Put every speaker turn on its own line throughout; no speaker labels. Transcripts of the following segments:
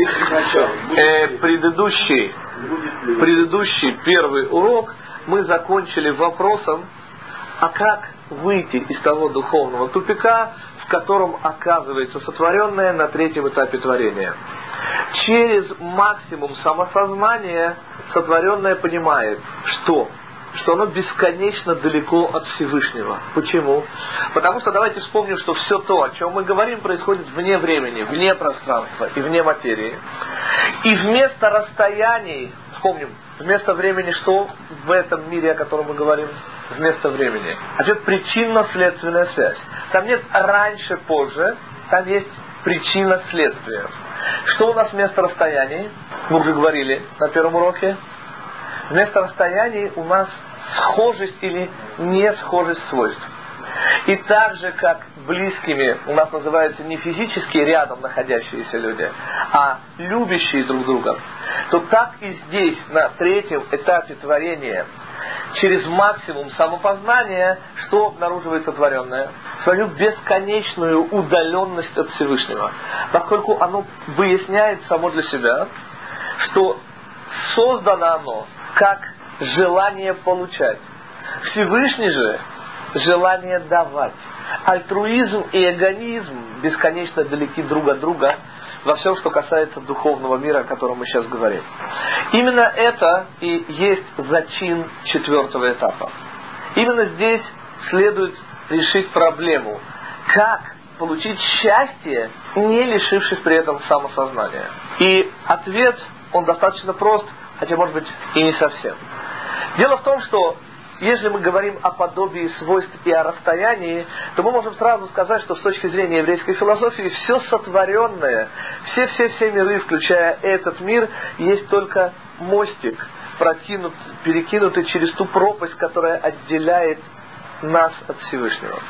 Э, предыдущий, предыдущий первый урок мы закончили вопросом, а как выйти из того духовного тупика, в котором оказывается сотворенное на третьем этапе творения. Через максимум самосознания сотворенное понимает, что что оно бесконечно далеко от Всевышнего. Почему? Потому что давайте вспомним, что все то, о чем мы говорим, происходит вне времени, вне пространства и вне материи. И вместо расстояний, вспомним, вместо времени что в этом мире, о котором мы говорим? Вместо времени. Ответ причинно-следственная связь. Там нет раньше, позже, там есть причина-следствие. Что у нас вместо расстояний? Мы уже говорили на первом уроке. Вместо расстояний у нас схожесть или не схожесть свойств. И так же, как близкими у нас называются не физически рядом находящиеся люди, а любящие друг друга, то так и здесь, на третьем этапе творения, через максимум самопознания, что обнаруживается творенное? Свою бесконечную удаленность от Всевышнего. Поскольку оно выясняет само для себя, что создано оно как желание получать. Всевышний же желание давать. Альтруизм и эгоизм бесконечно далеки друг от друга во всем, что касается духовного мира, о котором мы сейчас говорим. Именно это и есть зачин четвертого этапа. Именно здесь следует решить проблему, как получить счастье, не лишившись при этом самосознания. И ответ, он достаточно прост, хотя может быть и не совсем. Дело в том, что если мы говорим о подобии свойств и о расстоянии, то мы можем сразу сказать, что с точки зрения еврейской философии все сотворенное, все-все-все миры, включая этот мир, есть только мостик, прокинут, перекинутый через ту пропасть, которая отделяет нас от Всевышнего.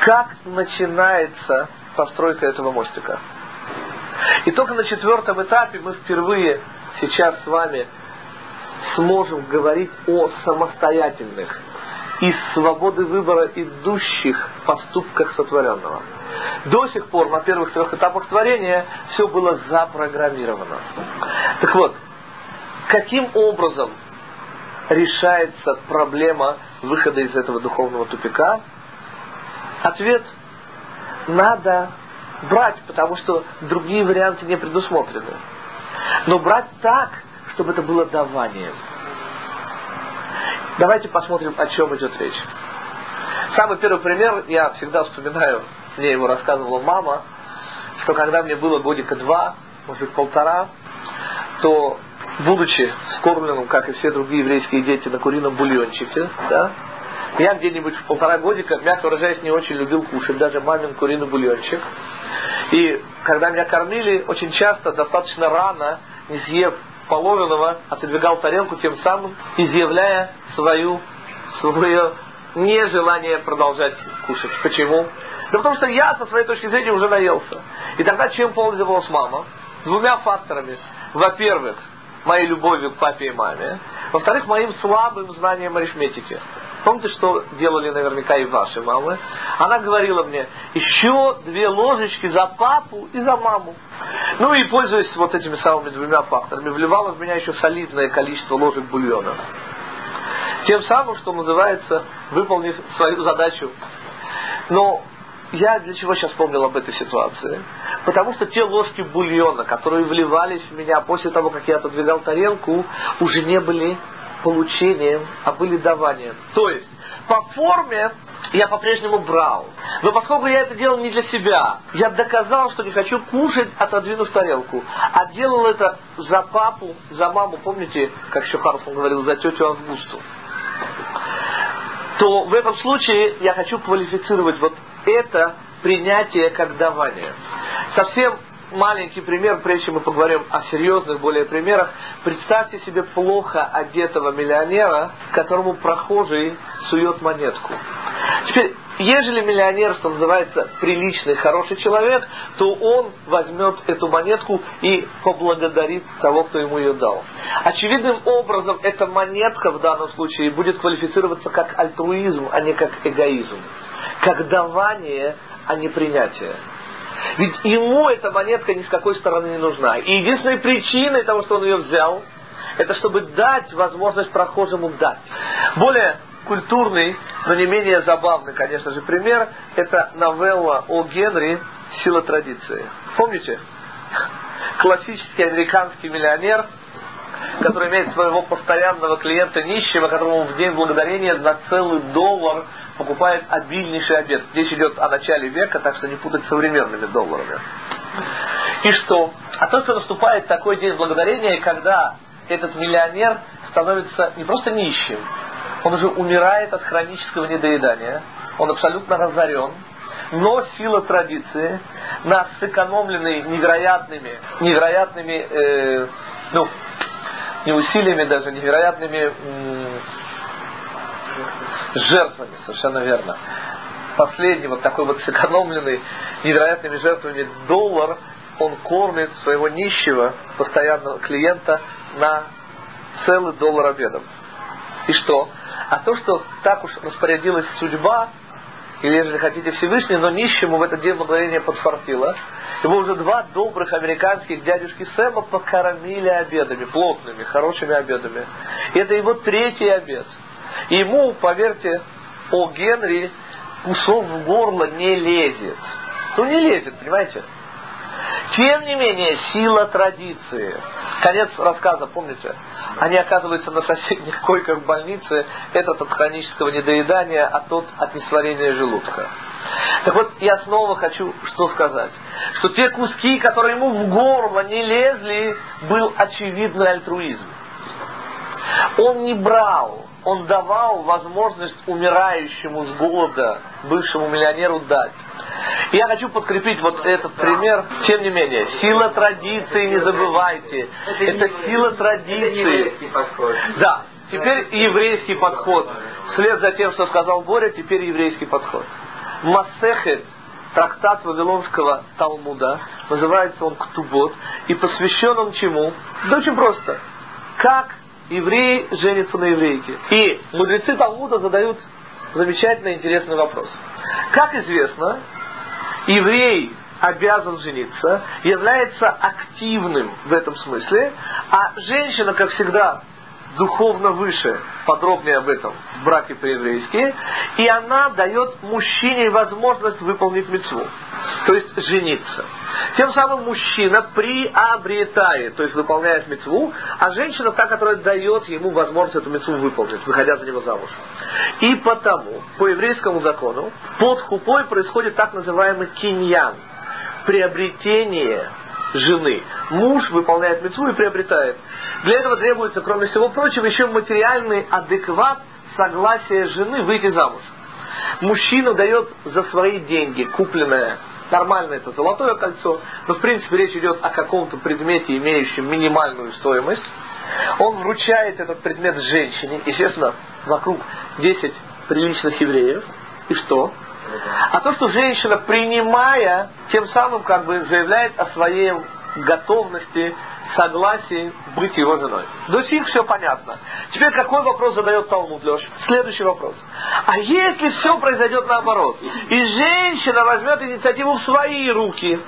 Как начинается постройка этого мостика? И только на четвертом этапе мы впервые сейчас с вами сможем говорить о самостоятельных, из свободы выбора идущих поступках сотворенного. До сих пор на первых трех этапах творения все было запрограммировано. Так вот, каким образом решается проблема выхода из этого духовного тупика? Ответ – надо брать, потому что другие варианты не предусмотрены. Но брать так, чтобы это было даванием. Давайте посмотрим, о чем идет речь. Самый первый пример, я всегда вспоминаю, мне его рассказывала мама, что когда мне было годика два, может быть полтора, то, будучи скормленным, как и все другие еврейские дети, на курином бульончике, да, я где-нибудь в полтора годика, мягко выражаясь, не очень любил кушать, даже мамин куриный бульончик. И когда меня кормили, очень часто, достаточно рано, не съев половинного, отодвигал тарелку, тем самым изъявляя свою, свое нежелание продолжать кушать. Почему? Да потому что я со своей точки зрения уже наелся. И тогда чем пользовалась мама? Двумя факторами. Во-первых, моей любовью к папе и маме. Во-вторых, моим слабым знанием арифметики. Помните, что делали наверняка и ваши мамы? Она говорила мне, еще две ложечки за папу и за маму. Ну и пользуясь вот этими самыми двумя факторами, вливала в меня еще солидное количество ложек бульона. Тем самым, что называется, выполнив свою задачу. Но я для чего сейчас вспомнил об этой ситуации? Потому что те ложки бульона, которые вливались в меня после того, как я отодвигал тарелку, уже не были получением, а были даванием. То есть, по форме я по-прежнему брал. Но поскольку я это делал не для себя, я доказал, что не хочу кушать, отодвинув тарелку. А делал это за папу, за маму, помните, как еще Харсон говорил, за тетю Августу. То в этом случае я хочу квалифицировать вот это принятие как давание. Совсем маленький пример, прежде чем мы поговорим о серьезных более примерах. Представьте себе плохо одетого миллионера, которому прохожий сует монетку. Теперь, ежели миллионер, что называется, приличный, хороший человек, то он возьмет эту монетку и поблагодарит того, кто ему ее дал. Очевидным образом, эта монетка в данном случае будет квалифицироваться как альтруизм, а не как эгоизм. Как давание, а не принятие. Ведь ему эта монетка ни с какой стороны не нужна. И единственной причиной того, что он ее взял, это чтобы дать возможность прохожему дать. Более культурный, но не менее забавный, конечно же, пример, это новелла о Генри «Сила традиции». Помните? Классический американский миллионер, который имеет своего постоянного клиента нищего, которому в день благодарения за целый доллар покупает обильнейший обед. Речь идет о начале века, так что не путать с современными долларами. И что? А то, что наступает такой день благодарения, когда этот миллионер становится не просто нищим, он уже умирает от хронического недоедания, он абсолютно разорен, но сила традиции, на сэкономленный невероятными, невероятными, э, ну, не усилиями даже, невероятными жертвами, совершенно верно. Последний вот такой вот сэкономленный невероятными жертвами доллар, он кормит своего нищего постоянного клиента на целый доллар обедом. И что? А то, что так уж распорядилась судьба, или, если хотите, Всевышний, но нищему в этот день благодарение подфартило. Его уже два добрых американских дядюшки Сэма покормили обедами, плотными, хорошими обедами. И это его третий обед. И ему, поверьте, о Генри кусок в горло не лезет. Ну не лезет, понимаете? Тем не менее, сила традиции. Конец рассказа, помните? Они оказываются на соседних койках в больнице, этот от хронического недоедания, а тот от несварения желудка. Так вот, я снова хочу что сказать. Что те куски, которые ему в горло не лезли, был очевидный альтруизм. Он не брал, он давал возможность умирающему с голода, бывшему миллионеру дать. Я хочу подкрепить вот этот пример. Тем не менее, сила традиции, не забывайте. Это сила традиции. Да, теперь еврейский подход. Вслед за тем, что сказал Боря, теперь еврейский подход. Масехет, трактат Вавилонского Талмуда, называется он Ктубот, и посвящен он чему? Да очень просто. Как евреи женятся на еврейке. И мудрецы Талмуда задают замечательно интересный вопрос. Как известно, еврей обязан жениться, является активным в этом смысле, а женщина, как всегда, духовно выше, подробнее об этом в браке по-еврейски, и она дает мужчине возможность выполнить мецву, то есть жениться. Тем самым мужчина приобретает, то есть выполняет мецву, а женщина та, которая дает ему возможность эту мецву выполнить, выходя за него замуж. И потому, по еврейскому закону, под хупой происходит так называемый киньян, приобретение жены. Муж выполняет мецву и приобретает. Для этого требуется, кроме всего прочего, еще материальный адекват согласия жены выйти замуж. Мужчина дает за свои деньги купленное Нормально это золотое кольцо, но в принципе речь идет о каком-то предмете, имеющем минимальную стоимость. Он вручает этот предмет женщине, естественно, вокруг 10 приличных евреев. И что? А то, что женщина, принимая, тем самым как бы заявляет о своей готовности согласии быть его женой. До сих все понятно. Теперь какой вопрос задает Талмуд, Леш? Следующий вопрос. А если все произойдет наоборот, и женщина возьмет инициативу в свои руки,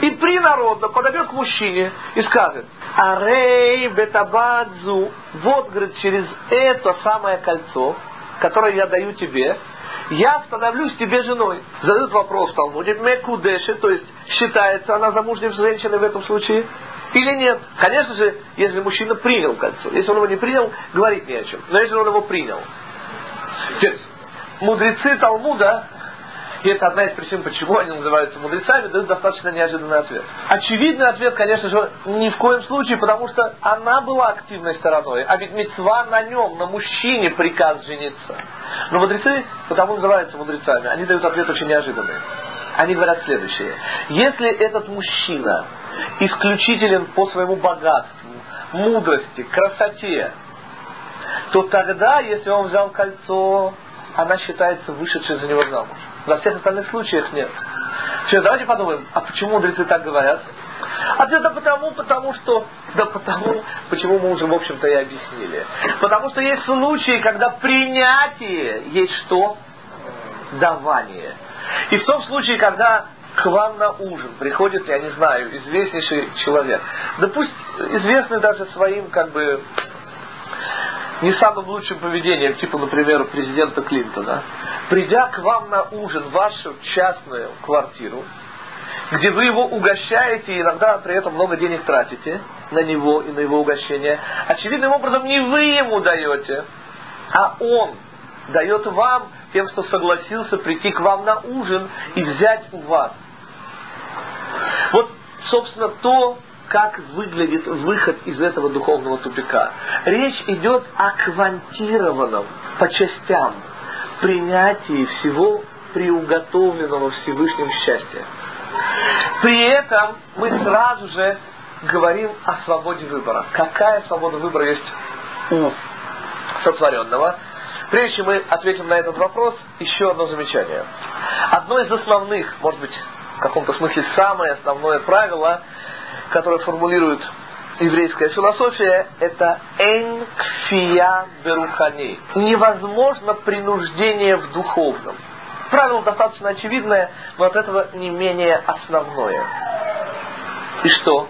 и принародно подойдет к мужчине и скажет, Арей бетабадзу, вот, говорит, через это самое кольцо, которое я даю тебе, я становлюсь тебе женой. Задают вопрос в Талмуде, мекудеши, то есть считается она замужней женщиной в этом случае? Или нет? Конечно же, если мужчина принял кольцо. Если он его не принял, говорить не о чем. Но если он его принял. Теперь, мудрецы Талмуда, и это одна из причин, почему они называются мудрецами, дают достаточно неожиданный ответ. Очевидный ответ, конечно же, ни в коем случае, потому что она была активной стороной. А ведь мецва на нем, на мужчине приказ жениться. Но мудрецы, потому называются мудрецами, они дают ответ очень неожиданный. Они говорят следующее. Если этот мужчина исключителен по своему богатству, мудрости, красоте, то тогда, если он взял кольцо, она считается вышедшей за него замуж. Во всех остальных случаях нет. Сейчас давайте подумаем, а почему мудрецы так говорят? Ответ да потому, потому что, да потому, почему мы уже, в общем-то, и объяснили. Потому что есть случаи, когда принятие есть что? Давание. И в том случае, когда к вам на ужин приходит, я не знаю, известнейший человек, да пусть известный даже своим, как бы, не самым лучшим поведением, типа, например, президента Клинтона, придя к вам на ужин в вашу частную квартиру, где вы его угощаете и иногда при этом много денег тратите на него и на его угощение, очевидным образом не вы ему даете, а он дает вам тем, что согласился прийти к вам на ужин и взять у вас. Вот, собственно, то, как выглядит выход из этого духовного тупика. Речь идет о квантированном по частям принятии всего приуготовленного Всевышним счастья. При этом мы сразу же говорим о свободе выбора. Какая свобода выбора есть у сотворенного? Прежде чем мы ответим на этот вопрос, еще одно замечание. Одно из основных, может быть, в каком-то смысле самое основное правило, которое формулирует еврейская философия, это «эн кфия берухани». Невозможно принуждение в духовном. Правило достаточно очевидное, но от этого не менее основное. И что?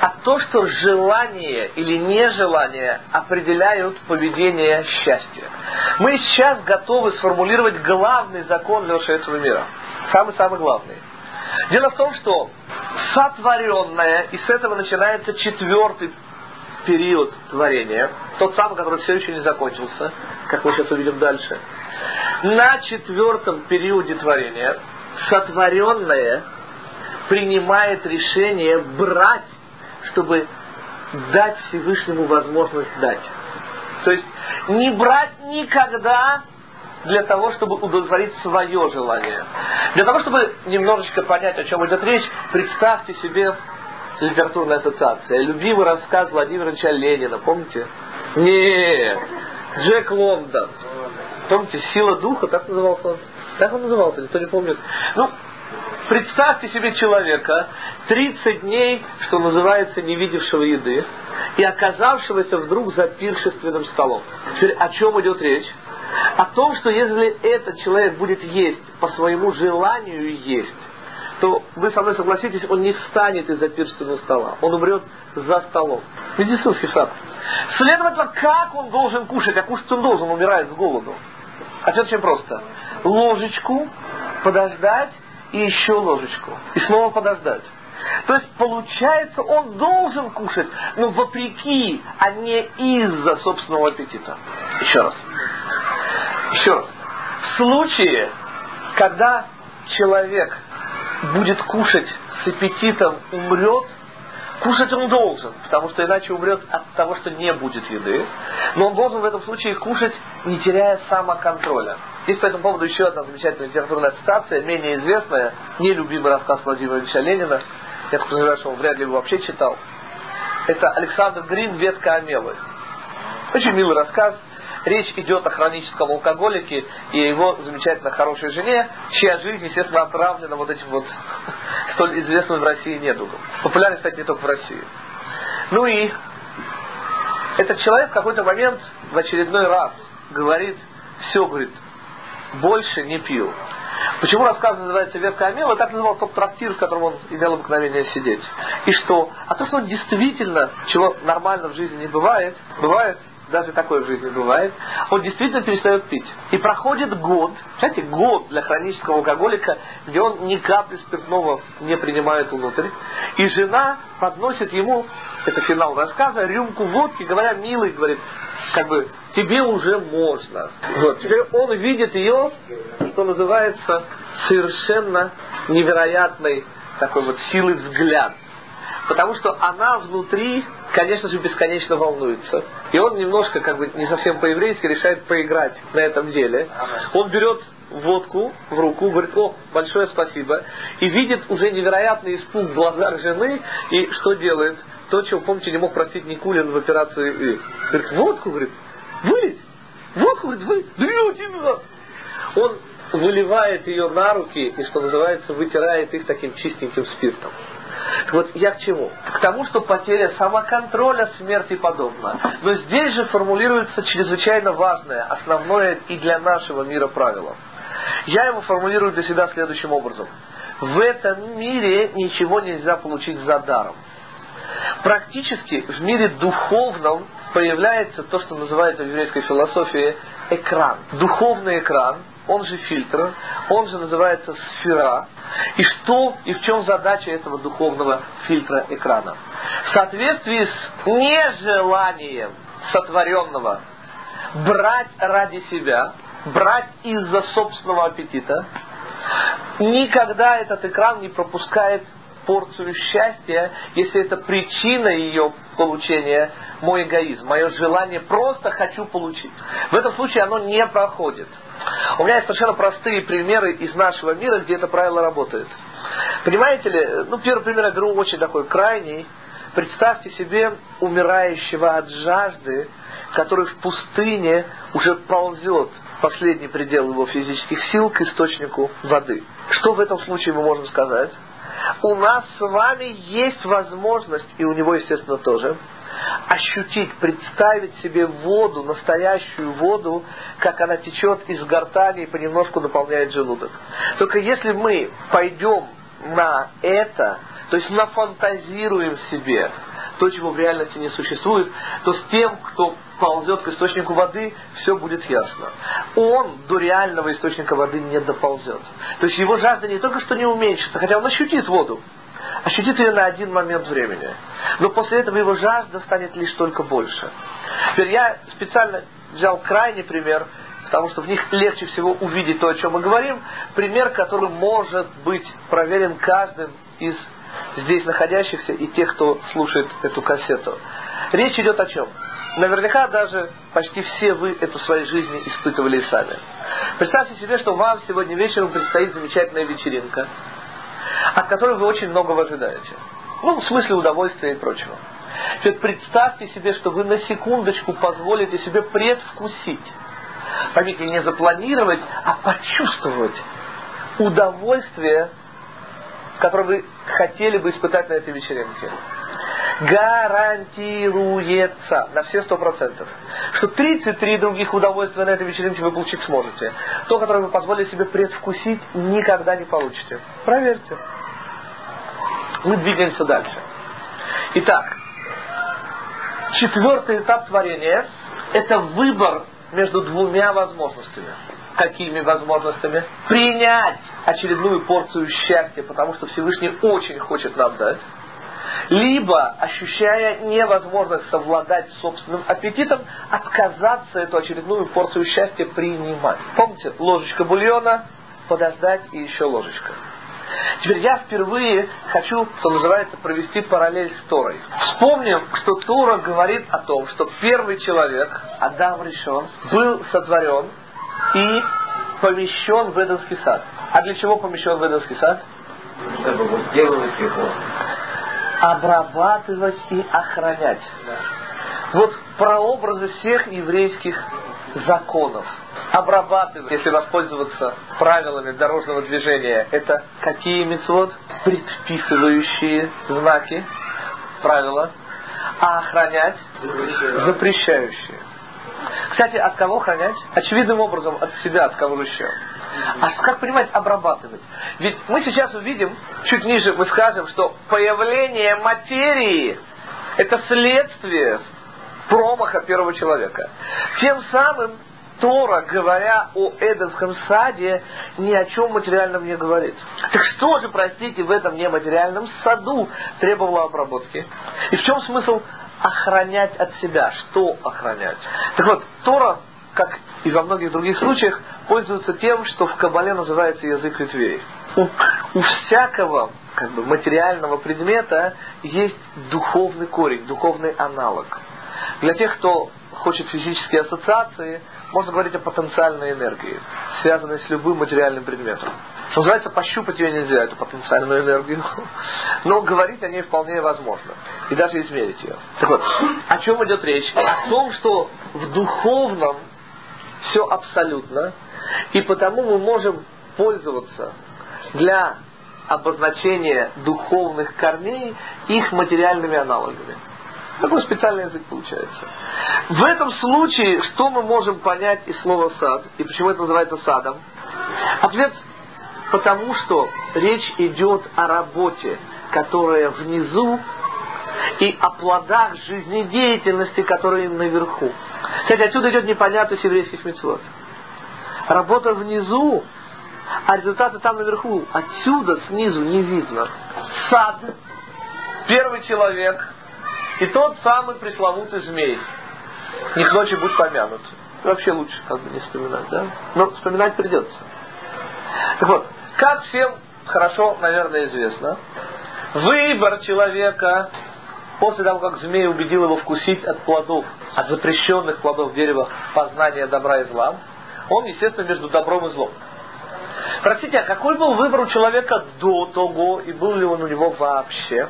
А то, что желание или нежелание определяют поведение счастья. Мы сейчас готовы сформулировать главный закон для мира. Самый-самый главный. Дело в том, что сотворенное, и с этого начинается четвертый период творения, тот самый, который все еще не закончился, как мы сейчас увидим дальше. На четвертом периоде творения сотворенное принимает решение брать, чтобы дать Всевышнему возможность дать. То есть не брать никогда для того, чтобы удовлетворить свое желание. Для того, чтобы немножечко понять, о чем идет речь, представьте себе литературная ассоциация. Любимый рассказ Владимира Ильича Ленина, помните? Нет, Джек Лондон. Помните, «Сила духа», так назывался он? Так он назывался, никто не помнит. Ну, представьте себе человека, 30 дней, что называется, не видевшего еды, и оказавшегося вдруг за пиршественным столом. Теперь о чем идет речь? О том, что если этот человек будет есть по своему желанию есть, то вы со мной согласитесь, он не встанет из-за пиршественного стола. Он умрет за столом. Медицинский факт. Следовательно, как он должен кушать? А кушать он должен, умирает с голоду. Ответ очень просто. Ложечку, подождать и еще ложечку. И снова подождать. То есть, получается, он должен кушать, но вопреки, а не из-за собственного аппетита. Еще раз. Еще раз. В случае, когда человек будет кушать с аппетитом, умрет, кушать он должен, потому что иначе умрет от того, что не будет еды. Но он должен в этом случае кушать, не теряя самоконтроля. Есть по этому поводу еще одна замечательная литературная цитация, менее известная, нелюбимый рассказ Владимира Ильича Ленина. Я так подозреваю, что он вряд ли его вообще читал. Это Александр Грин «Ветка Амелы». Очень милый рассказ, Речь идет о хроническом алкоголике и его замечательно хорошей жене, чья жизнь, естественно, отравлена вот этим вот столь известным в России недугом. Популярен, кстати, не только в России. Ну и этот человек в какой-то момент в очередной раз говорит, все, говорит, больше не пил. Почему рассказ называется «Ветка Амела»? Так называл тот трактир, в котором он имел обыкновение сидеть. И что? А то, что он действительно, чего нормально в жизни не бывает, бывает даже такое в жизни бывает, он действительно перестает пить. И проходит год, знаете, год для хронического алкоголика, где он ни капли спиртного не принимает внутрь. И жена подносит ему, это финал рассказа, рюмку водки, говоря, милый, говорит, как бы, тебе уже можно. Вот. Теперь он видит ее, что называется, совершенно невероятной такой вот силы взгляд. Потому что она внутри конечно же, бесконечно волнуется. И он немножко, как бы, не совсем по-еврейски решает поиграть на этом деле. Он берет водку в руку, говорит, о, большое спасибо, и видит уже невероятный испуг в глазах жены, и что делает? То, чего, помните, не мог простить Никулин в операции И. Говорит, водку, говорит, вылить, водку, говорит, вы, дрете меня. Он выливает ее на руки и, что называется, вытирает их таким чистеньким спиртом. Вот я к чему? К тому, что потеря самоконтроля, смерти подобна. Но здесь же формулируется чрезвычайно важное, основное и для нашего мира правило. Я его формулирую для себя следующим образом. в этом мире ничего нельзя получить за даром. Практически в мире духовном появляется то, что называется в еврейской философии экран. Духовный экран, он же фильтр, он же называется сфера. И что и в чем задача этого духовного фильтра экрана? В соответствии с нежеланием сотворенного брать ради себя, брать из-за собственного аппетита, никогда этот экран не пропускает порцию счастья, если это причина ее получения мой эгоизм, мое желание просто хочу получить. В этом случае оно не проходит. У меня есть совершенно простые примеры из нашего мира, где это правило работает. Понимаете ли, ну первый пример я беру очень такой крайний. Представьте себе умирающего от жажды, который в пустыне уже ползет последний предел его физических сил к источнику воды. Что в этом случае мы можем сказать? У нас с вами есть возможность, и у него, естественно, тоже, ощутить, представить себе воду, настоящую воду, как она течет из гортани и понемножку наполняет желудок. Только если мы пойдем на это, то есть нафантазируем себе то, чего в реальности не существует, то с тем, кто ползет к источнику воды, все будет ясно. Он до реального источника воды не доползет. То есть его жажда не только что не уменьшится, хотя он ощутит воду, ощутит ее на один момент времени. Но после этого его жажда станет лишь только больше. Теперь я специально взял крайний пример, потому что в них легче всего увидеть то, о чем мы говорим. Пример, который может быть проверен каждым из здесь находящихся и тех, кто слушает эту кассету. Речь идет о чем? Наверняка даже почти все вы эту в своей жизни испытывали и сами. Представьте себе, что вам сегодня вечером предстоит замечательная вечеринка, от которой вы очень многого ожидаете. Ну, в смысле удовольствия и прочего. Теперь представьте себе, что вы на секундочку позволите себе предвкусить. Поймите, не запланировать, а почувствовать удовольствие который вы хотели бы испытать на этой вечеринке. Гарантируется на все сто процентов, что 33 других удовольствия на этой вечеринке вы получить сможете. То, которое вы позволили себе предвкусить, никогда не получите. Проверьте. Мы двигаемся дальше. Итак, четвертый этап творения – это выбор между двумя возможностями. Какими возможностями? Принять очередную порцию счастья, потому что Всевышний очень хочет нам дать, либо, ощущая невозможность совладать собственным аппетитом, отказаться эту очередную порцию счастья принимать. Помните, ложечка бульона, подождать и еще ложечка. Теперь я впервые хочу, что называется, провести параллель с Торой. Вспомним, что Тора говорит о том, что первый человек, Адам решен, был сотворен и помещен в Эдемский сад. А для чего помещен в Эдемский сад?
Чтобы возделывать его.
Обрабатывать и охранять. Да. Вот прообразы всех еврейских законов. Обрабатывать, если воспользоваться правилами дорожного движения, это какие мецвод? Предписывающие знаки, правила. А охранять? Запрещающие. Кстати, от кого охранять? Очевидным образом от себя, от кого еще. А как понимать обрабатывать? Ведь мы сейчас увидим, чуть ниже мы скажем, что появление материи это следствие промаха первого человека. Тем самым Тора, говоря о Эдемском саде, ни о чем материальном не говорит. Так что же, простите, в этом нематериальном саду требовало обработки? И в чем смысл охранять от себя? Что охранять? Так вот, Тора, как и во многих других случаях, пользуется тем, что в Кабале называется язык ветвей. У, у всякого как бы, материального предмета есть духовный корень, духовный аналог. Для тех, кто хочет физические ассоциации, можно говорить о потенциальной энергии, связанной с любым материальным предметом. Что называется, пощупать ее нельзя, эту потенциальную энергию. Но говорить о ней вполне возможно. И даже измерить ее. Так вот, о чем идет речь? О том, что в духовном все абсолютно, и потому мы можем пользоваться для обозначения духовных корней их материальными аналогами. Такой специальный язык получается. В этом случае, что мы можем понять из слова сад, и почему это называется садом? Ответ Потому что речь идет о работе, которая внизу, и о плодах жизнедеятельности, которые наверху. Кстати, отсюда идет непонятность еврейских мецвод. Работа внизу, а результаты там наверху. Отсюда, снизу не видно. Сад, первый человек и тот самый пресловутый змей. Не к ночи будь помянут. Вообще лучше как бы не вспоминать, да? Но вспоминать придется. Так вот, как всем хорошо, наверное, известно, выбор человека после того, как змей убедил его вкусить от плодов, от запрещенных плодов дерева познания добра и зла, он, естественно, между добром и злом. Простите, а какой был выбор у человека до того, и был ли он у него вообще?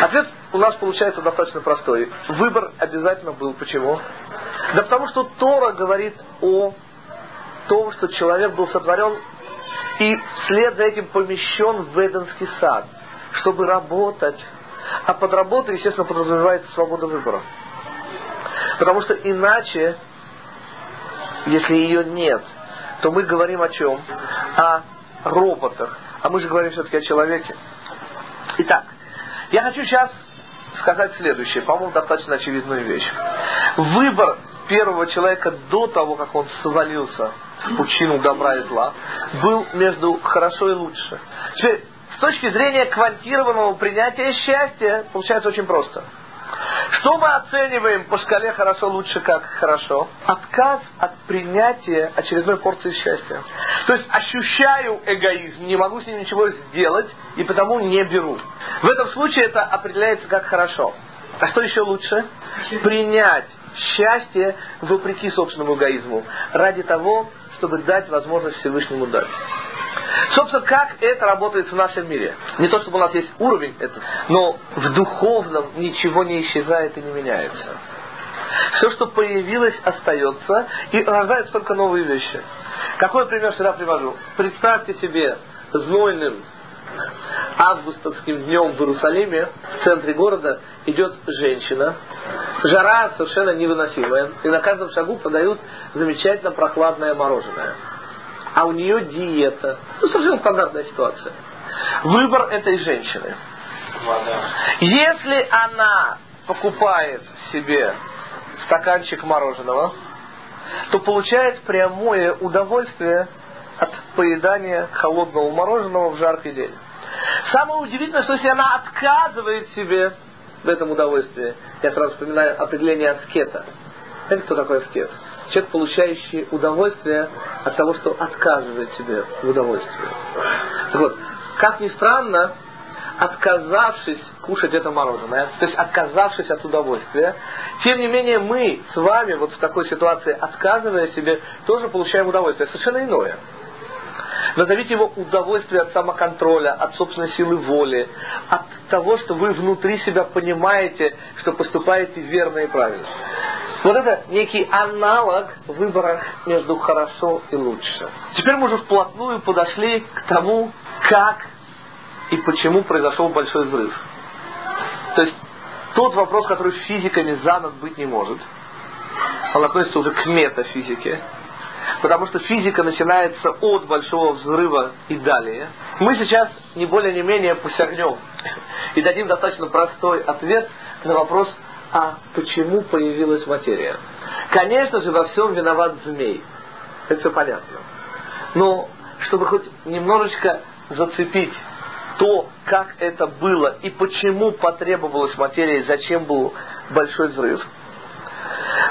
Ответ у нас получается достаточно простой. Выбор обязательно был. Почему? Да потому что Тора говорит о том, что человек был сотворен и вслед за этим помещен в Эденский сад, чтобы работать. А под работой, естественно, подразумевается свобода выбора. Потому что иначе, если ее нет, то мы говорим о чем? О роботах. А мы же говорим все-таки о человеке. Итак, я хочу сейчас сказать следующее, по-моему, достаточно очевидную вещь. Выбор первого человека до того, как он свалился в пучину добра и зла, был между хорошо и лучше. Теперь, с точки зрения квантированного принятия счастья, получается очень просто. Что мы оцениваем по шкале хорошо, лучше, как хорошо? Отказ от принятия очередной порции счастья. То есть ощущаю эгоизм, не могу с ним ничего сделать, и потому не беру. В этом случае это определяется как хорошо. А что еще лучше? Принять счастье вопреки собственному эгоизму. Ради того, чтобы дать возможность Всевышнему дать. Собственно, как это работает в нашем мире? Не то, чтобы у нас есть уровень этот, но в духовном ничего не исчезает и не меняется. Все, что появилось, остается, и рождаются только новые вещи. Какой пример всегда привожу? Представьте себе знойным августовским днем в Иерусалиме, в центре города, идет женщина. Жара совершенно невыносимая. И на каждом шагу подают замечательно прохладное мороженое а у нее диета. Ну, совершенно стандартная ситуация. Выбор этой женщины. Если она покупает себе стаканчик мороженого, то получает прямое удовольствие от поедания холодного мороженого в жаркий день. Самое удивительное, что если она отказывает себе в этом удовольствии, я сразу вспоминаю определение аскета. Знаете, кто такой аскет? Человек, получающий удовольствие от того, что отказывает себе в удовольствии. Так вот, как ни странно, отказавшись кушать это мороженое, то есть отказавшись от удовольствия, тем не менее мы с вами вот в такой ситуации, отказывая себе, тоже получаем удовольствие, совершенно иное. Назовите его удовольствие от самоконтроля, от собственной силы воли, от того, что вы внутри себя понимаете, что поступаете верно и правильно. Вот это некий аналог в выборах между хорошо и лучше. Теперь мы уже вплотную подошли к тому, как и почему произошел большой взрыв. То есть тот вопрос, который физиками за ночь быть не может, он относится уже к метафизике, потому что физика начинается от большого взрыва и далее. Мы сейчас не более не менее посягнем и дадим достаточно простой ответ на вопрос, а почему появилась материя. Конечно же, во всем виноват змей. Это все понятно. Но, чтобы хоть немножечко зацепить то, как это было и почему потребовалась материя, и зачем был большой взрыв,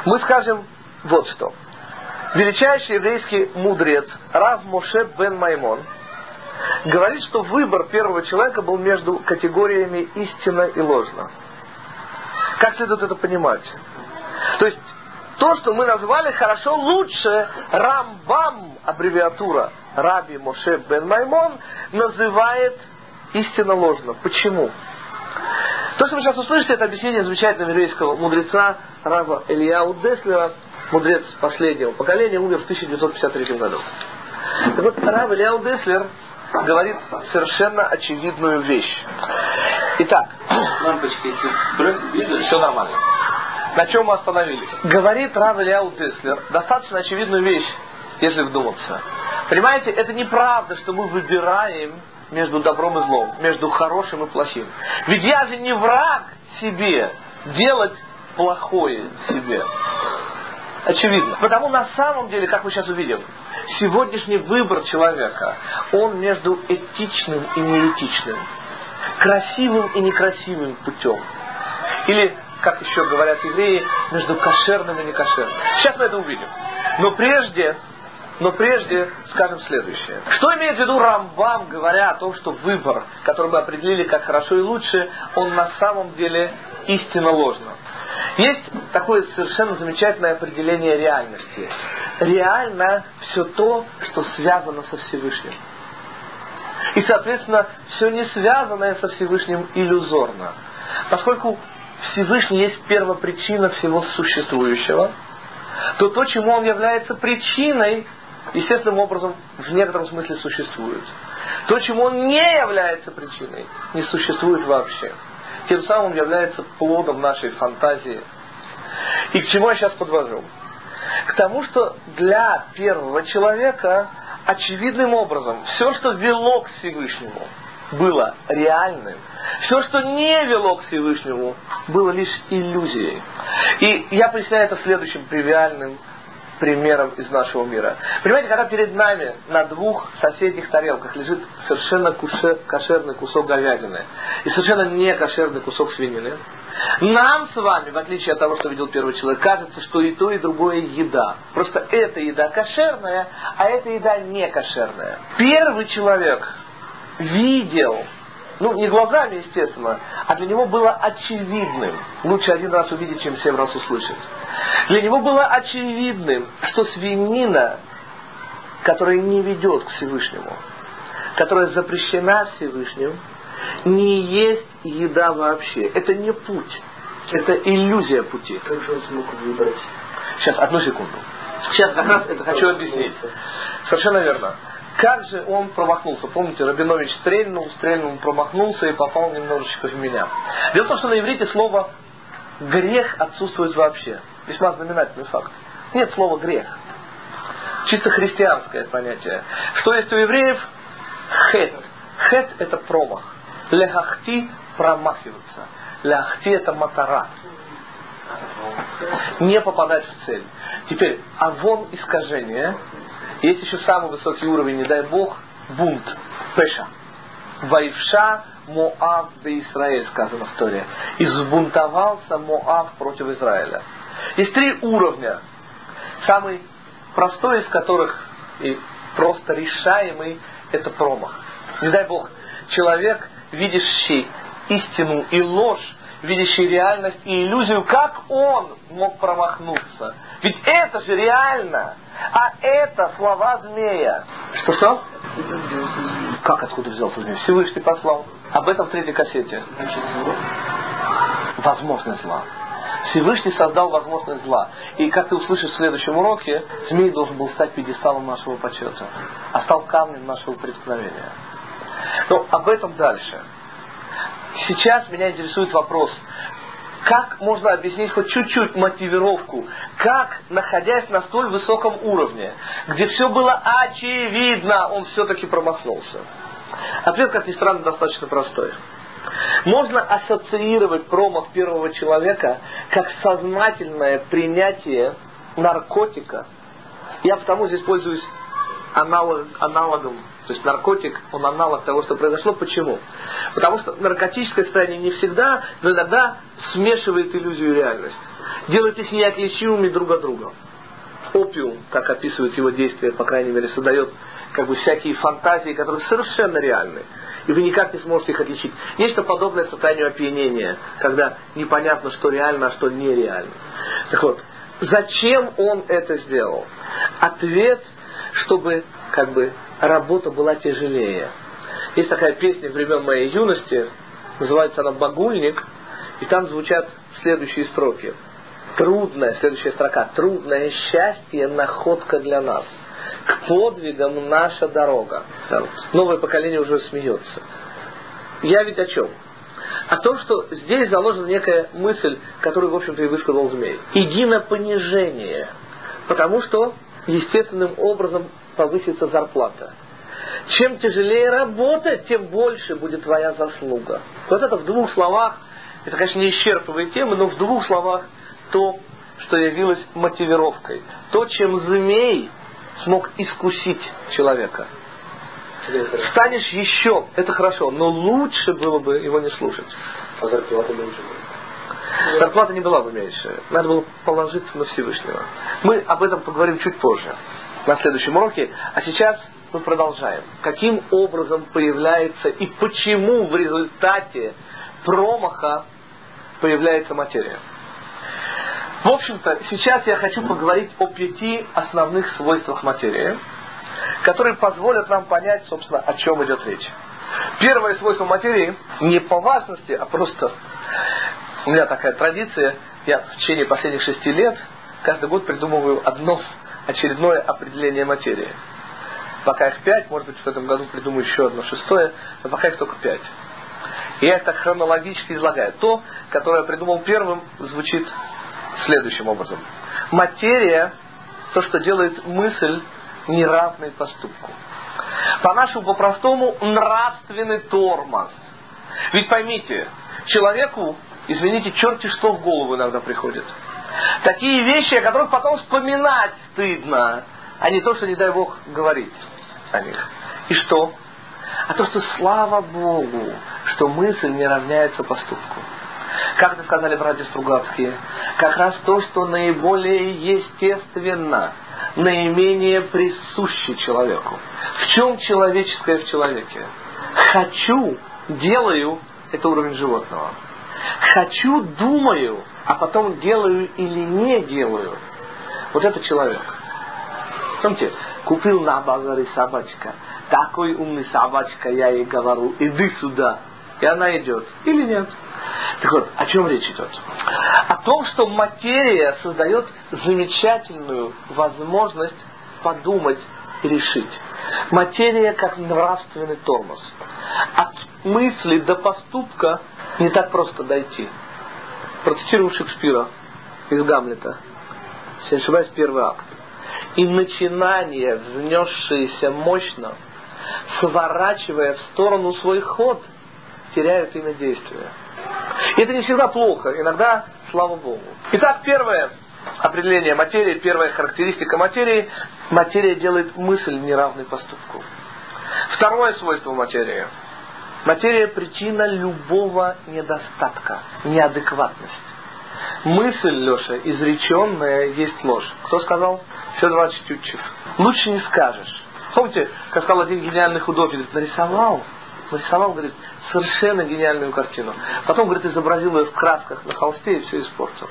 мы скажем вот что. Величайший еврейский мудрец Рав Моше бен Маймон говорит, что выбор первого человека был между категориями истина и ложно. Как следует это понимать? То есть, то, что мы назвали хорошо лучше, Рамбам, аббревиатура Раби Моше бен Маймон, называет истинно ложно. Почему? То, что вы сейчас услышите, это объяснение замечательного еврейского мудреца Раба Ильяу Деслера, мудрец последнего поколения, умер в 1953 году. Так вот, Рав Ильяу Деслер говорит совершенно очевидную вещь. Итак, лампочки все нормально. На чем мы остановились? Говорит Рав Ильяу Теслер достаточно очевидную вещь, если вдуматься. Понимаете, это неправда, что мы выбираем между добром и злом, между хорошим и плохим. Ведь я же не враг себе делать плохое себе. Очевидно. Потому на самом деле, как мы сейчас увидим, сегодняшний выбор человека, он между этичным и неэтичным, красивым и некрасивым путем. Или, как еще говорят евреи, между кошерным и некошерным. Сейчас мы это увидим. Но прежде, но прежде скажем следующее. Что имеет в виду Рамбам, говоря о том, что выбор, который мы определили как хорошо и лучше, он на самом деле истинно ложно. Есть такое совершенно замечательное определение реальности. Реально все то, что связано со Всевышним. И, соответственно, все не связанное со Всевышним иллюзорно. Поскольку Всевышний есть первопричина всего существующего, то то, чему он является причиной, естественным образом в некотором смысле существует. То, чему он не является причиной, не существует вообще. Тем самым является плодом нашей фантазии. И к чему я сейчас подвожу? К тому, что для первого человека очевидным образом все, что вело к Всевышнему, было реальным. Все, что не вело к Всевышнему, было лишь иллюзией. И я поясняю это следующим тривиальным примером из нашего мира. Понимаете, когда перед нами на двух соседних тарелках лежит совершенно куше, кошерный кусок говядины и совершенно не кошерный кусок свинины, нам с вами, в отличие от того, что видел первый человек, кажется, что и то, и другое еда. Просто эта еда кошерная, а эта еда не кошерная. Первый человек видел ну, не глазами, естественно, а для него было очевидным. Лучше один раз увидеть, чем семь раз услышать. Для него было очевидным, что свинина, которая не ведет к Всевышнему, которая запрещена Всевышним, не есть еда вообще. Это не путь. Это иллюзия пути.
Как же он смог выбрать?
Сейчас, одну секунду. Сейчас как раз это хочу объяснить. Совершенно верно. Как же он промахнулся? Помните, Рабинович стрельнул, стрельнул, промахнулся и попал немножечко в меня. Дело в том, что на иврите слово грех отсутствует вообще. Весьма знаменательный факт. Нет слова грех. Чисто христианское понятие. Что есть у евреев? Хет. Хет это промах. Лехахти промахиваться. Лехахти это матара. Не попадать в цель. Теперь, а вон искажение. Есть еще самый высокий уровень, не дай бог, бунт, пеша. Вайвша Моав де Израиль, сказано в Торе. И взбунтовался Моав против Израиля. Есть три уровня. Самый простой из которых и просто решаемый это промах. Не дай Бог, человек, видящий истину и ложь, видящий реальность и иллюзию, как он мог промахнуться? Ведь это же реально. А это слова змея. Что-что? Как откуда взялся змей? Всевышний послал. Об этом в третьей кассете. Возможность зла. Всевышний создал возможность зла. И как ты услышишь в следующем уроке, змей должен был стать пьедесталом нашего почета, а стал камнем нашего преткновения. Но об этом дальше. Сейчас меня интересует вопрос, как можно объяснить хоть чуть-чуть мотивировку, как, находясь на столь высоком уровне, где все было очевидно, он все-таки промахнулся? Ответ, как ни странно, достаточно простой. Можно ассоциировать промах первого человека как сознательное принятие наркотика. Я потому здесь пользуюсь аналог, аналогом. То есть наркотик, он аналог того, что произошло. Почему? Потому что наркотическое состояние не всегда, но иногда смешивает иллюзию и реальность. Делает их неотличимыми друг от друга. Опиум, как описывает его действие, по крайней мере, создает как бы всякие фантазии, которые совершенно реальны. И вы никак не сможете их отличить. Нечто подобное состоянию опьянения, когда непонятно, что реально, а что нереально. Так вот, зачем он это сделал? Ответ, чтобы как бы работа была тяжелее. Есть такая песня времен моей юности, называется она «Багульник», и там звучат следующие строки. Трудная, следующая строка, трудное счастье, находка для нас – к подвигам наша дорога. Новое поколение уже смеется. Я ведь о чем? О том, что здесь заложена некая мысль, которую, в общем-то, и высказал змей. Иди на понижение. Потому что естественным образом повысится зарплата. Чем тяжелее работать, тем больше будет твоя заслуга. Вот это в двух словах, это, конечно, не исчерпывает тему, но в двух словах то, что явилось мотивировкой. То, чем змей смог искусить человека. Станешь еще, это хорошо, но лучше было бы его не слушать.
А зарплата меньше будет.
Зарплата не была бы меньше. Надо было положиться на Всевышнего. Мы об этом поговорим чуть позже, на следующем уроке. А сейчас мы продолжаем. Каким образом появляется и почему в результате промаха появляется материя. В общем-то, сейчас я хочу поговорить о пяти основных свойствах материи, которые позволят нам понять, собственно, о чем идет речь. Первое свойство материи не по важности, а просто у меня такая традиция, я в течение последних шести лет каждый год придумываю одно очередное определение материи. Пока их пять, может быть в этом году придумаю еще одно шестое, но пока их только пять. И я это хронологически излагаю. То, которое я придумал первым, звучит следующим образом. Материя, то, что делает мысль неравной поступку. По-нашему, по-простому, нравственный тормоз. Ведь поймите, человеку, извините, черти что в голову иногда приходит. Такие вещи, о которых потом вспоминать стыдно, а не то, что, не дай Бог, говорить о них. И что? А то, что слава Богу, что мысль не равняется поступку. Как это сказали братья Стругацкие, как раз то, что наиболее естественно, наименее присуще человеку. В чем человеческое в человеке? Хочу, делаю, это уровень животного. Хочу, думаю, а потом делаю или не делаю. Вот это человек. Помните, купил на базаре собачка. Такой умный собачка, я ей говорю, иди сюда. И она идет. Или нет. Так вот, о чем речь идет? О том, что материя создает замечательную возможность подумать и решить. Материя как нравственный тормоз. От мысли до поступка не так просто дойти. Процитирую Шекспира из Гамлета. Если не ошибаюсь, первый акт. И начинание, взнесшееся мощно, сворачивая в сторону свой ход, теряют имя действия. И это не всегда плохо, иногда слава Богу. Итак, первое определение материи, первая характеристика материи. Материя делает мысль неравной поступку. Второе свойство материи. Материя причина любого недостатка, неадекватность. Мысль, Леша, изреченная есть ложь. Кто сказал? Федор Иванович Тютчев. Лучше не скажешь. Помните, как сказал один гениальный художник, нарисовал, нарисовал, говорит, совершенно гениальную картину. Потом, говорит, изобразил ее в красках на холсте и все испортил.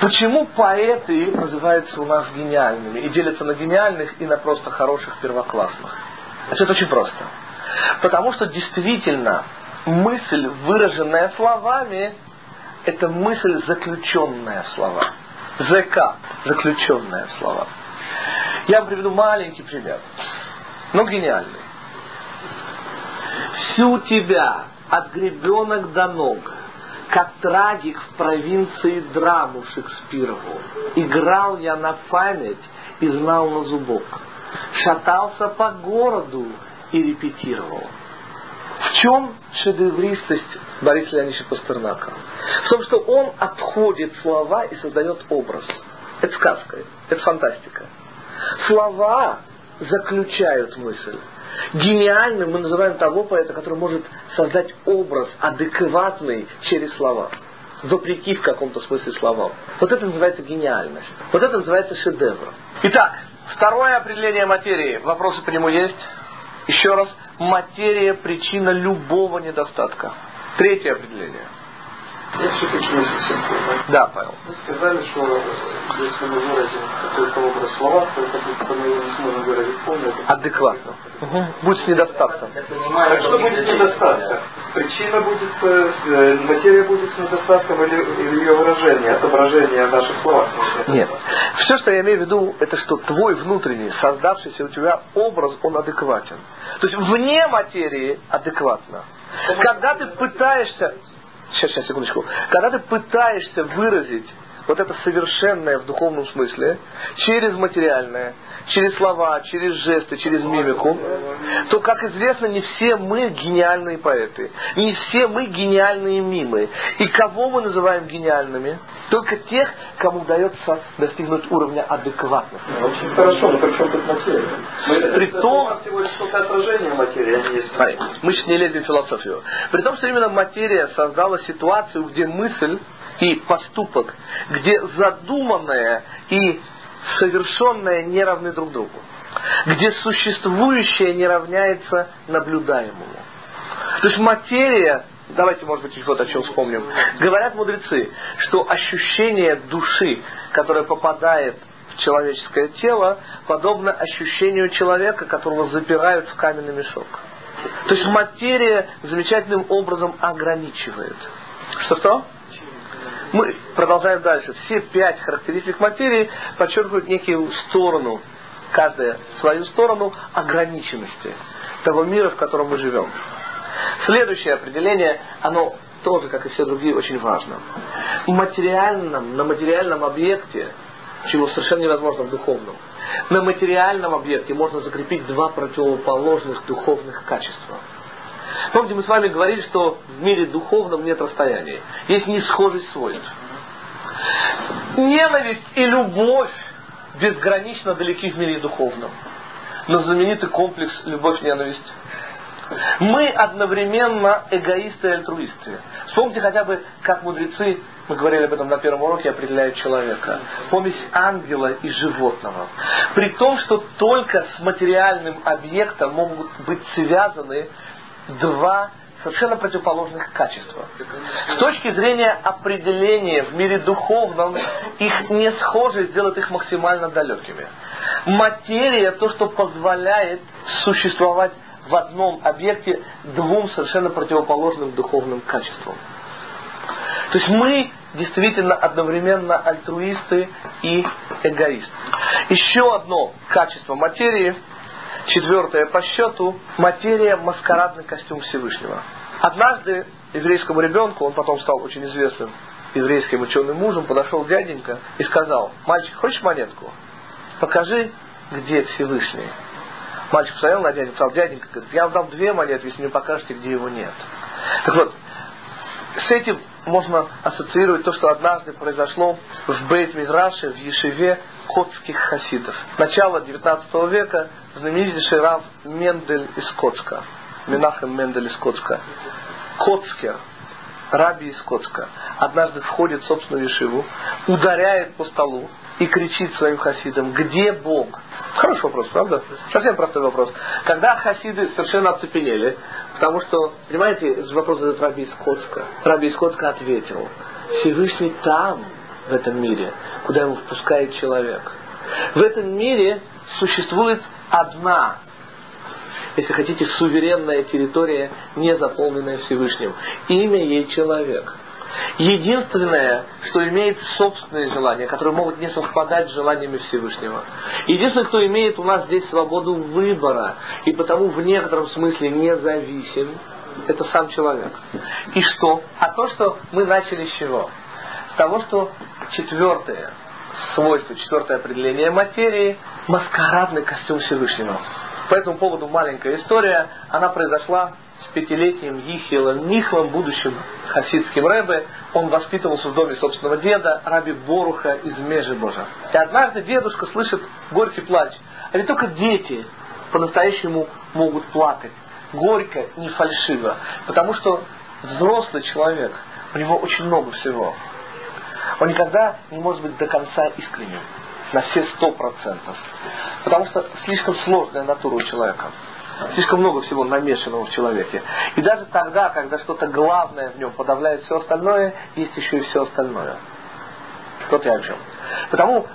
Почему поэты называются у нас гениальными и делятся на гениальных и на просто хороших первоклассных? Это очень просто. Потому что действительно мысль, выраженная словами, это мысль, заключенная в слова. ЗК, заключенная в слова. Я вам приведу маленький пример, но гениальный всю тебя, от гребенок до ног, как трагик в провинции драму Шекспирову. Играл я на память и знал на зубок. Шатался по городу и репетировал. В чем шедевристость Бориса Леонидовича Пастернака? В том, что он отходит слова и создает образ. Это сказка, это фантастика. Слова заключают мысль. Гениальным мы называем того поэта, который может создать образ адекватный через слова. Вопреки в каком-то смысле словам. Вот это называется гениальность. Вот это называется шедевр. Итак, второе определение материи. Вопросы по нему есть? Еще раз. Материя – причина любого недостатка. Третье определение.
Я все-таки не совсем понял.
Да, Павел.
Вы сказали, что если мы выразим какой-то образ слова, то это будет, мы его не сможем выразить полностью.
Адекватно. Угу. Будет с недостатком.
А что будет с недостатком? Причина будет, э, материя будет с недостатком или, или ее выражение, отображение наших слов?
Нет. Все, что я имею в виду, это что твой внутренний, создавшийся у тебя образ, он адекватен. То есть вне материи адекватно. Когда ты пытаешься сейчас, сейчас, секундочку. Когда ты пытаешься выразить вот это совершенное в духовном смысле, через материальное, через слова, через жесты, через мимику, то, как известно, не все мы гениальные поэты, не все мы гениальные мимы. И кого мы называем гениальными? Только тех, кому удается достигнуть уровня адекватности.
Очень хорошо, но при чем тут материя?
При том,
всего лишь только отражение материи, а не есть.
Мы сейчас не лезем в философию. При том, что именно материя создала ситуацию, где мысль и поступок, где задуманное и совершенное не равны друг другу, где существующее не равняется наблюдаемому. То есть материя, давайте, может быть, вот о чем вспомним. Говорят мудрецы, что ощущение души, которое попадает в человеческое тело, подобно ощущению человека, которого запирают в каменный мешок. То есть материя замечательным образом ограничивает. Что-что? Мы продолжаем дальше. Все пять характеристик материи подчеркивают некую сторону, каждая свою сторону ограниченности того мира, в котором мы живем. Следующее определение, оно тоже, как и все другие, очень важно. Материальном, на материальном объекте, чего совершенно невозможно в духовном, на материальном объекте можно закрепить два противоположных духовных качества – Помните, мы с вами говорили, что в мире духовном нет расстояния. Есть несхожесть свойств. Ненависть и любовь безгранично далеки в мире духовном. Но знаменитый комплекс «любовь-ненависть». Мы одновременно эгоисты и альтруисты. Вспомните хотя бы, как мудрецы, мы говорили об этом на первом уроке, определяют человека. Помесь ангела и животного. При том, что только с материальным объектом могут быть связаны два совершенно противоположных качества. С точки зрения определения в мире духовном, их не схожесть сделает их максимально далекими. Материя то, что позволяет существовать в одном объекте двум совершенно противоположным духовным качествам. То есть мы действительно одновременно альтруисты и эгоисты. Еще одно качество материи – Четвертое по счету – материя маскарадный костюм Всевышнего. Однажды еврейскому ребенку, он потом стал очень известным еврейским ученым мужем, подошел дяденька и сказал, мальчик, хочешь монетку? Покажи, где Всевышний. Мальчик посмотрел на дяденьку, сказал, дяденька, я вам дам две монеты, если не покажете, где его нет. Так вот, с этим можно ассоциировать то, что однажды произошло в Бейт Мидраше, в Ешеве котских хасидов. Начало 19 века знаменитейший рав Мендель из Коцка. Минахем Мендель из Коцка. Коцкер, раби из Коцка, однажды входит в собственную Ешиву, ударяет по столу и кричит своим хасидам, где Бог? Хороший вопрос, правда? Совсем простой вопрос. Когда хасиды совершенно оцепенели, потому что, понимаете, вопрос задает Раби из Коцка. Раби из Коцка ответил, Всевышний там, в этом мире, куда его впускает человек. В этом мире существует одна, если хотите, суверенная территория, не заполненная Всевышним. Имя ей человек. Единственное, что имеет собственные желания, которые могут не совпадать с желаниями Всевышнего. Единственное, кто имеет у нас здесь свободу выбора, и потому в некотором смысле независим, это сам человек. И что? А то, что мы начали с чего? Того, что четвертое свойство, четвертое определение материи – маскарадный костюм Всевышнего. По этому поводу маленькая история. Она произошла с пятилетним Ихилом Михлом, будущим хасидским рэбе. Он воспитывался в доме собственного деда, раби Боруха из Межибожа. И однажды дедушка слышит горький плач. А ведь только дети по-настоящему могут плакать. Горько, не фальшиво. Потому что взрослый человек, у него очень много всего. Он никогда не может быть до конца искренним. На все сто процентов. Потому что слишком сложная натура у человека. Слишком много всего намешанного в человеке. И даже тогда, когда что-то главное в нем подавляет все остальное, есть еще и все остальное. Вот я о чем. Потому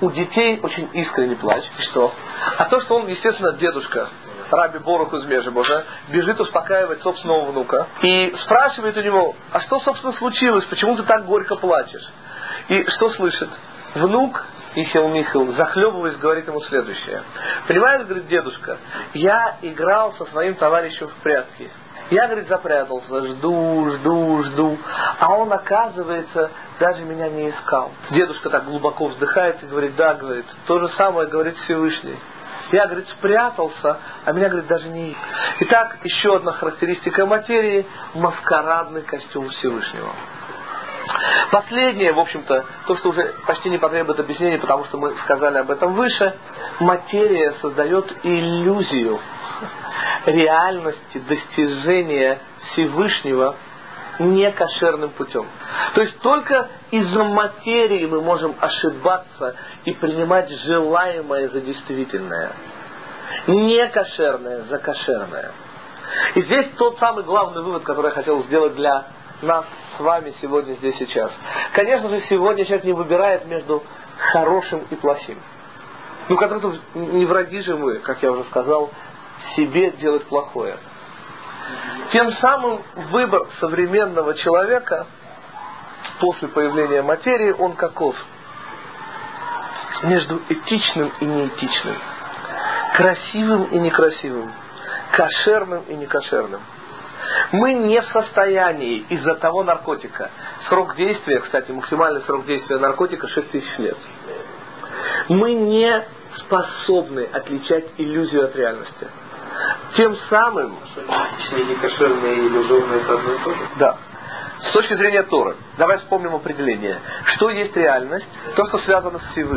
у детей очень искренний плач. И что? А то, что он, естественно, дедушка, Раби Борух из Межибожа, бежит успокаивать собственного внука и спрашивает у него, а что, собственно, случилось, почему ты так горько плачешь? И что слышит? Внук Ихил Михил, захлебываясь, говорит ему следующее. Понимаешь, говорит дедушка, я играл со своим товарищем в прятки. Я, говорит, запрятался, жду, жду, жду. А он, оказывается, даже меня не искал. Дедушка так глубоко вздыхает и говорит, да, говорит, то же самое говорит Всевышний. Я, говорит, спрятался, а меня, говорит, даже не... Итак, еще одна характеристика материи – маскарадный костюм Всевышнего. Последнее, в общем-то, то, что уже почти не потребует объяснения, потому что мы сказали об этом выше, материя создает иллюзию реальности достижения Всевышнего некошерным путем. То есть только из-за материи мы можем ошибаться и принимать желаемое за действительное. Некошерное за кошерное. И здесь тот самый главный вывод, который я хотел сделать для нас с вами сегодня, здесь, сейчас. Конечно же, сегодня человек не выбирает между хорошим и плохим. Ну, когда-то не враги же мы, как я уже сказал, себе делать плохое. Тем самым выбор современного человека после появления материи, он каков? Между этичным и неэтичным, красивым и некрасивым, кошерным и некошерным. Мы не в состоянии из-за того наркотика, срок действия, кстати, максимальный срок действия наркотика 6 тысяч лет, мы не способны отличать иллюзию от реальности. Тем самым...
Этичные, некошерные и иллюзорные это одно и то же?
Да. С точки зрения Торы, давай вспомним определение. Что есть реальность? То, что связано с Всевышним.